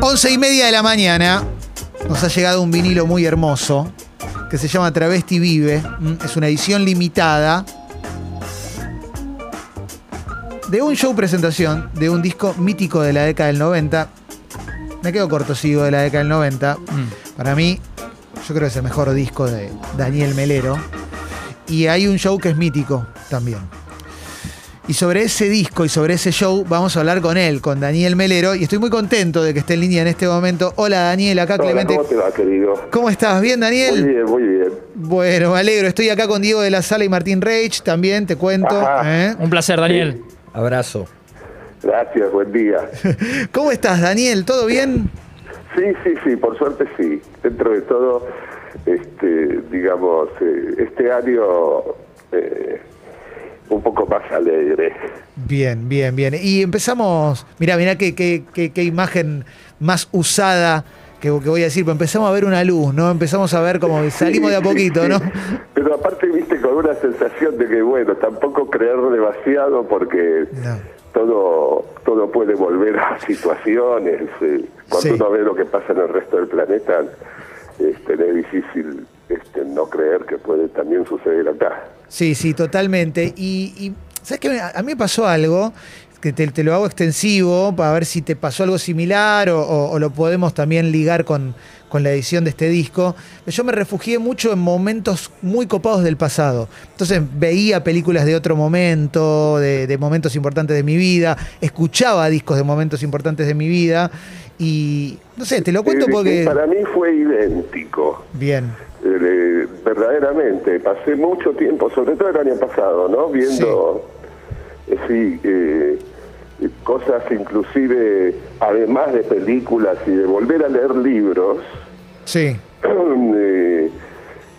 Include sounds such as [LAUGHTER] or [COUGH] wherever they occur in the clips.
Once y media de la mañana nos ha llegado un vinilo muy hermoso que se llama Travesti Vive. Mm, Es una edición limitada de un show presentación de un disco mítico de la década del 90. Me quedo corto, sigo de la década del 90. Para mí, yo creo que es el mejor disco de Daniel Melero. Y hay un show que es mítico también. Y sobre ese disco y sobre ese show vamos a hablar con él, con Daniel Melero. Y estoy muy contento de que esté en línea en este momento. Hola Daniel, acá Hola, Clemente. ¿Cómo te va, querido? ¿Cómo estás? ¿Bien, Muy Daniel? bien, muy bien. Bueno, me alegro. Estoy acá con Diego de la Sala y Martín Reich también, te cuento. ¿eh? Un placer, Daniel. Abrazo. Gracias, buen día. [LAUGHS] ¿Cómo estás, Daniel? ¿Todo bien? Sí, sí, sí, por suerte sí. Dentro de todo, este, digamos, eh, este año eh, un poco más alegre. Bien, bien, bien. Y empezamos, mira, mira qué, qué, qué- qué imagen más usada que, que voy a decir, pero empezamos a ver una luz, ¿no? Empezamos a ver como salimos de a poquito, ¿no? [LAUGHS] Pero aparte, viste, con una sensación de que, bueno, tampoco creer demasiado porque No. todo todo puede volver a situaciones. eh, cuando Sí. uno ve lo que pasa en el resto del planeta, este, es difícil este, no creer que puede también suceder acá. Sí, sí, totalmente. Y, y ¿sabes qué? A mí me pasó algo que te, te lo hago extensivo para ver si te pasó algo similar o, o- o lo podemos también ligar con, con la edición de este disco. Yo me refugié mucho en momentos muy copados del pasado. Entonces veía películas de otro momento, de, de momentos importantes de mi vida, escuchaba discos de momentos importantes de mi vida y no sé, te lo cuento porque... Para mí fue idéntico. Bien, Eh, verdaderamente, pasé mucho tiempo, sobre todo el año pasado, ¿no? Viendo, eh, sí, eh, eh, cosas inclusive, además de películas y de volver a leer libros, sí, [CLEARS THROAT] eh,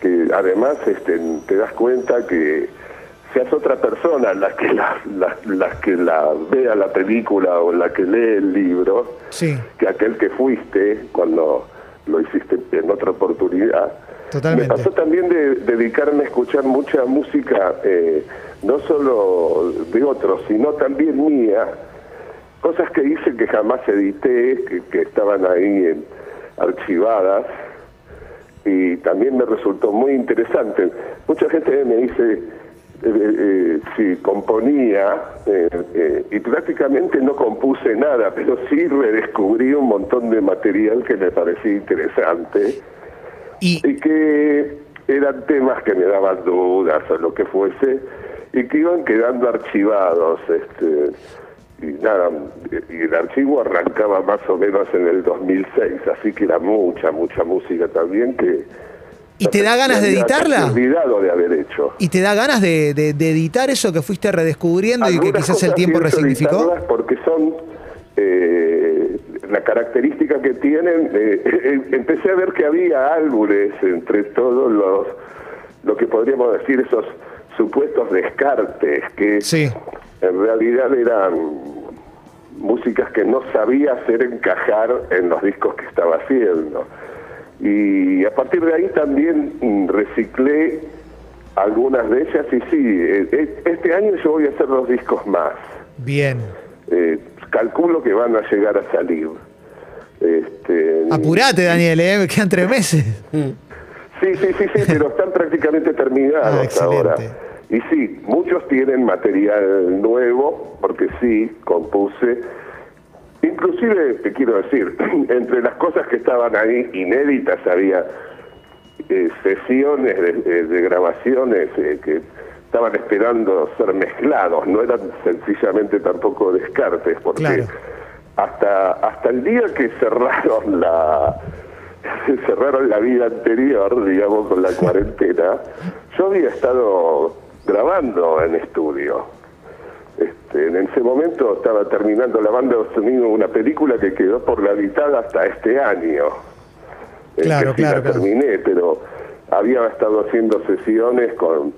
que además este, te das cuenta que seas otra persona la que la, la, la que la vea la película o la que lee el libro, sí, que aquel que fuiste cuando lo hiciste en otra oportunidad. Totalmente. Me pasó también de dedicarme a escuchar mucha música, eh, no solo de otros, sino también mía, cosas que hice que jamás edité, que, que estaban ahí en- archivadas, y también me resultó muy interesante. Mucha gente me dice eh, eh, si componía, eh, eh, y prácticamente no compuse nada, [LAUGHS] pero sí redescubrí un montón de material que me parecía interesante y, y que eran temas que me daban dudas o lo que fuese y que iban quedando archivados este y nada y el archivo arrancaba más o menos en el 2006 así que era mucha mucha música también que ¿Y te da ganas de editarla? olvidado de haber hecho ¿Y te da ganas de, de- de editar eso que fuiste redescubriendo y que Algunas quizás el tiempo resignificó? porque son eh, la característica que tienen. eh, eh, empecé a ver que había álbumes entre todos los, lo que podríamos decir esos supuestos descartes, que Sí. en realidad eran músicas que no sabía hacer encajar en los discos que estaba haciendo. Y a partir de ahí también mm, reciclé algunas de ellas y sí, eh, eh, este año yo voy a hacer dos discos más. Bien. Eh, calculo que van a llegar a salir. Este, Apurate, Daniel, ¿eh? Me quedan tres meses. Sí, sí, sí, sí, pero están prácticamente terminados [LAUGHS] Ah, excelente. ahora. Y sí, muchos tienen material nuevo, porque sí, compuse. Inclusive, te quiero decir, [CLEARS THROAT] entre las cosas que estaban ahí inéditas había eh, sesiones de, de- de grabaciones eh, que estaban esperando ser mezclados, no eran sencillamente tampoco descartes, porque Claro. hasta hasta el día que cerraron la [LAUGHS] cerraron la vida anterior, digamos, con la [LAUGHS] cuarentena, yo había estado grabando en estudio. Este, en ese momento estaba terminando la banda de sonido una película que quedó por la mitad hasta este año. Eh, Claro, sí claro, la claro. terminé, pero había estado haciendo sesiones con,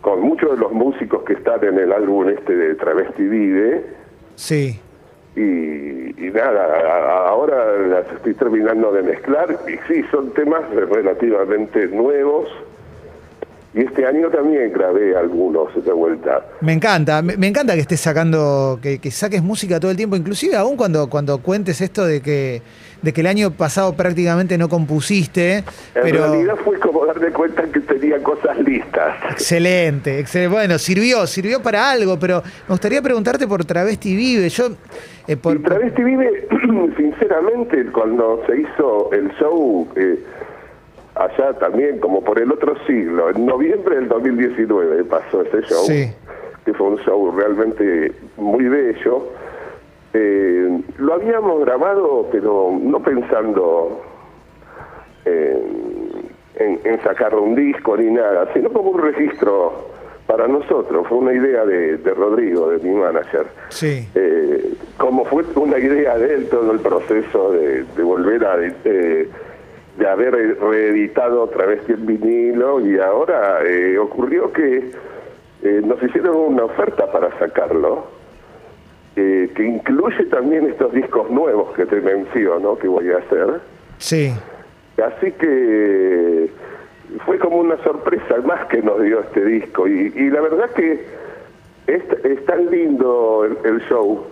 con muchos de los músicos que están en el álbum este de Travesti Vive. Sí. Y, y nada, ahora las estoy terminando de mezclar y sí, son temas relativamente nuevos y este año también grabé algunos de vuelta. Me encanta, me, me encanta que estés sacando, que, que saques música todo el tiempo, inclusive aún cuando, cuando cuentes esto de que, de que el año pasado prácticamente no compusiste. En pero realidad fue como darme cuenta que tenía cosas listas. Excelente, excelente. Bueno, sirvió, sirvió para algo, pero me gustaría preguntarte por Travesti Vive. Yo, eh, por, Y Travesti Vive, [CLEARS THROAT] sinceramente, cuando se hizo el show eh, allá también, como por el otro siglo, en noviembre del 2019 pasó ese show, Sí. que fue un show realmente muy bello. Eh, lo habíamos grabado, pero no pensando en, en- en sacar un disco ni nada, sino como un registro para nosotros. Fue una idea de, de Rodrigo, de mi manager. Sí. Eh, como fue una idea de él todo el proceso de, de volver a eh, de haber reeditado otra vez el vinilo y ahora eh, ocurrió que eh, nos hicieron una oferta para sacarlo eh, que incluye también estos discos nuevos que te menciono que voy a hacer Sí. Así que fue como una sorpresa más que nos dio este disco. Y, y la verdad que es, es tan lindo el, el show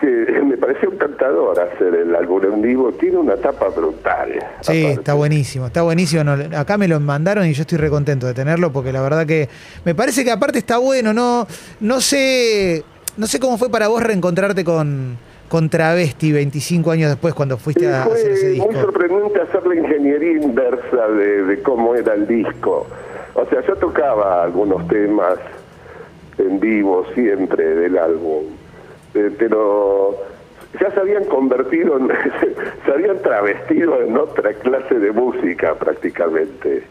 que [LAUGHS] me pareció encantador hacer el álbum en vivo. Tiene una tapa brutal. Sí, aparte. está buenísimo, está buenísimo. No, acá me lo mandaron y yo estoy recontento de tenerlo porque la verdad que me parece que aparte está bueno, no, no sé, no sé cómo fue para vos reencontrarte con, con Travesti 25 años después cuando fuiste a hacer ese fue disco. muy sorprendente hacer la ingeniería inversa de, de cómo era el disco. O sea, yo tocaba algunos temas en vivo siempre del álbum, eh, pero ya se habían convertido, en, [LAUGHS] se habían travestido en otra clase de música prácticamente.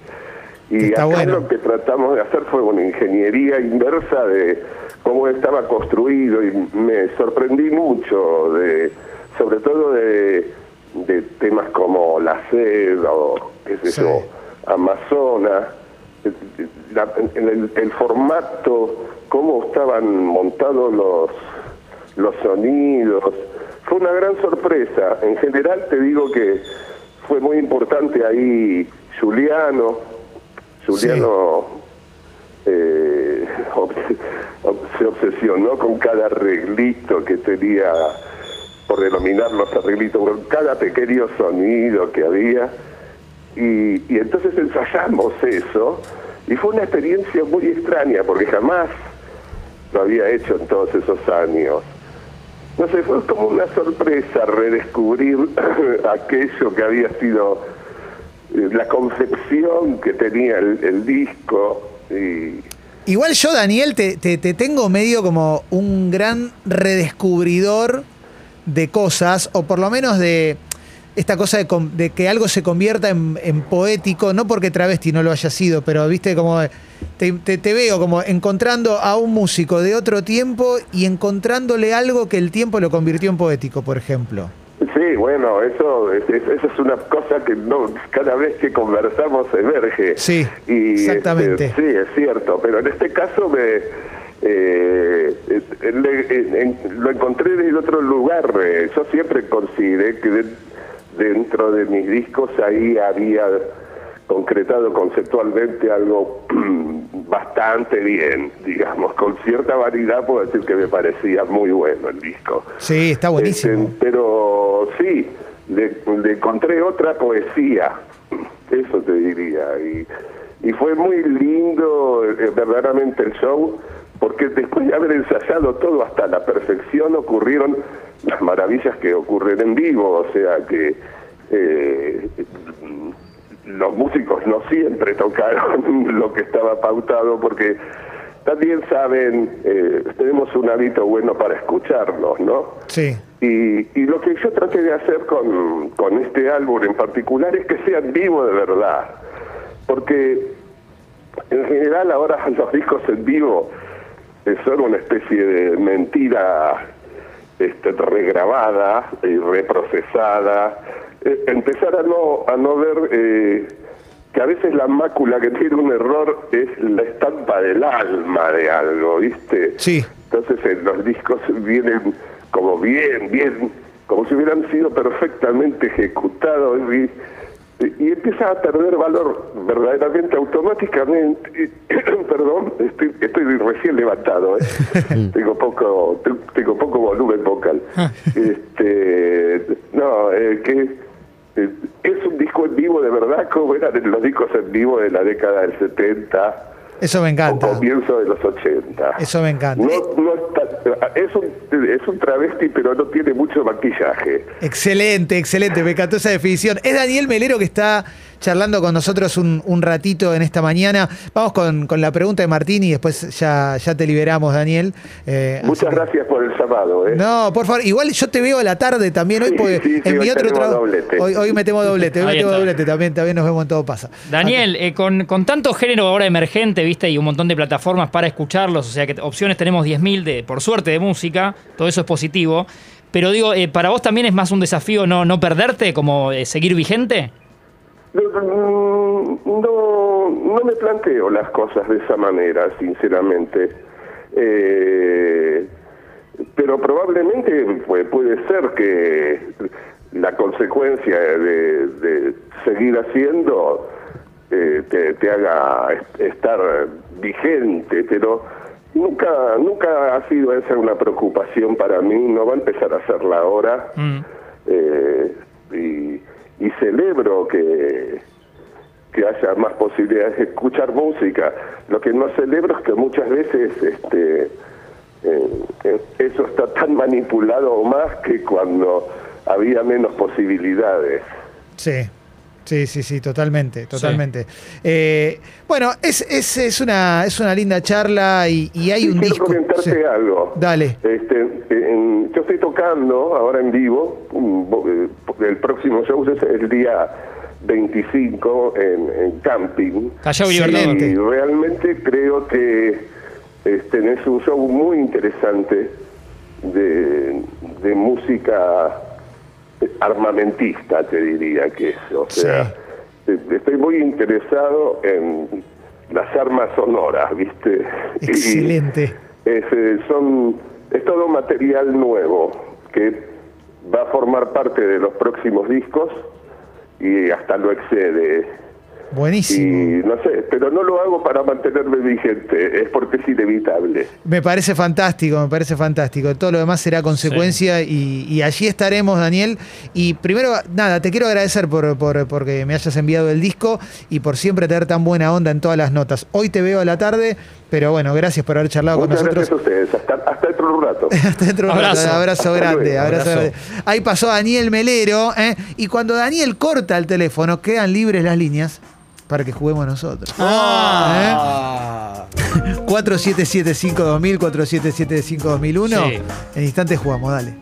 Y Está acá bueno. lo que tratamos de hacer fue una ingeniería inversa de cómo estaba construido y me sorprendí mucho de, sobre todo de, de temas como la sed o qué sé Sí. yo, Amazonas, la- el, el formato, cómo estaban montados los, los sonidos. Fue una gran sorpresa. En general te digo que fue muy importante ahí Juliano. Juliano eh, se obsesionó con cada arreglito que tenía, por denominar los arreglitos, con cada pequeño sonido que había. Y, y entonces ensayamos eso y fue una experiencia muy extraña porque jamás lo había hecho en todos esos años. No sé, fue como una sorpresa redescubrir [CLEARS THROAT] aquello que había sido eh, la concepción que tenía el, disco Igual yo, Daniel, te, te- te tengo medio como un gran redescubridor de cosas, o por lo menos de esta cosa de, que algo se convierta en poético, no porque travesti no lo haya sido, pero viste como te, te- te veo como encontrando a un músico de otro tiempo y encontrándole algo que el tiempo lo convirtió en poético, por ejemplo. Sí, bueno, eso es, es- eso es una cosa que no cada vez que conversamos emerge. Sí, y, exactamente. este, sí, es cierto, pero en este caso me eh, eh, le- en- lo encontré desde otro lugar. eh, Yo siempre consideré que de- dentro de mis discos ahí había concretado conceptualmente algo [CLEARS THROAT] bastante bien, digamos, con cierta variedad puedo decir que me parecía muy bueno el disco. Sí, está buenísimo. Este, pero sí, le, le encontré otra poesía, eso te diría. Y, y fue muy lindo eh, verdaderamente el show, porque después de haber ensayado todo hasta la perfección ocurrieron las maravillas que ocurren en vivo, o sea que eh, los músicos no siempre tocaron [LAUGHS] lo que estaba pautado, porque también saben, eh, tenemos un hábito bueno para escucharlos, ¿no? Sí. Y, y lo que yo traté de hacer con, con este álbum en particular es que sea vivo de verdad. Porque en general ahora [LAUGHS] los discos en vivo eh, son una especie de mentira este, regrabada y reprocesada. Eh, empezar a no, a no ver eh, que a veces la mácula que tiene un error es la estampa del alma de algo, ¿viste? Sí. Entonces eh, los discos vienen como bien, bien, como si hubieran sido perfectamente ejecutados y y empieza a perder valor verdaderamente automáticamente. [COUGHS] Perdón, estoy, estoy recién levantado, ¿eh? [LAUGHS] tengo poco tengo poco volumen vocal. este, no, eh, que es un disco en vivo de verdad, como eran los discos en vivo de la década del 70 eso me encanta. O comienzo de los 80. Eso me encanta. es, un, es un travesti, pero no tiene mucho maquillaje. Excelente, excelente. Me encantó esa definición. Es Daniel Melero que está charlando con nosotros un, ratito en esta mañana. Vamos con, la pregunta de Martín y después ya, ya te liberamos, Daniel. Eh, Muchas gracias por el llamado. ¿eh? No, por favor, igual yo te veo a la tarde también hoy, porque en mi otro trabajo. Hoy, hoy metemos doblete, hoy metemos doblete, también, también nos vemos en todo pasa. Daniel, eh, con, con tanto género ahora emergente, viste, y un montón de plataformas para escucharlos, o sea que opciones tenemos 10.000 de, por suerte, de música, todo eso es positivo. Pero digo, eh, ¿para vos también es más un desafío no, no perderte, como seguir vigente? No, no, me planteo las cosas de esa manera, sinceramente. Eh, pero probablemente puede ser que la consecuencia de, seguir haciendo eh, te, haga estar vigente, pero nunca nunca ha sido esa una preocupación para mí, no va a empezar a hacerla ahora. Mm. Eh, y y celebro que, que haya más posibilidades de escuchar música. Lo que no celebro es que muchas veces este, eh, eh, eso está tan manipulado o más que cuando había menos posibilidades. Sí. Sí, sí, sí, totalmente, totalmente. Eh, bueno, es, es, es, una, es una linda charla y, hay un quiero disco. comentarte algo. Dale. Este, yo estoy tocando ahora en vivo, eh, el próximo show es el día 25 en, camping. y realmente creo que este, es un show muy interesante de, de música armamentista, te diría que es. O sea, eh, estoy muy interesado en las armas sonoras, ¿viste? Excelente. es, eh, son, es todo material nuevo que va a formar parte de los próximos discos y hasta lo excede. Buenísimo. Y no sé, pero no lo hago para mantenerme vigente, es porque es inevitable. Me parece fantástico, me parece fantástico. Todo lo demás será consecuencia y, allí estaremos, Daniel. Y primero, nada, te quiero agradecer por, por, porque me hayas enviado el disco y por siempre tener tan buena onda en todas las notas. Hoy te veo a la tarde, pero bueno, gracias por haber charlado con nosotros. Gracias a ustedes, hasta, hasta dentro de un rato. [LAUGHS] hasta dentro de un rato, abrazo grande, abrazo, grande. Ahí pasó Daniel Melero, ¿eh? y cuando Daniel corta el teléfono, quedan libres las líneas para que juguemos nosotros. Ah. ¿Eh? [LAUGHS] 4775-2000, 4775-2001. En instantes jugamos, dale.